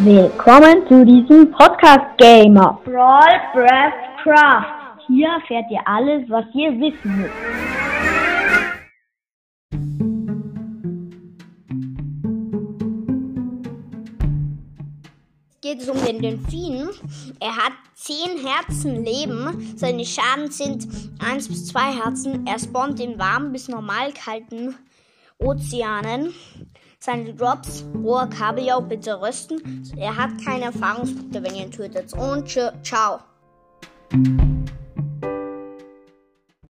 Willkommen zu diesem Podcast Gamer Brawl Breath Craft. Hier erfährt ihr alles, was ihr wissen müsst. geht es um den Delfin. Er hat 10 Herzen Leben. Seine Schaden sind 1 bis 2 Herzen. Er spawnt in warmen bis normal kalten Ozeanen. Seine Drops, roher Kabeljau, bitte rösten. Er hat keine Erfahrungspunkte, wenn ihr ihn tötet. Und ciao.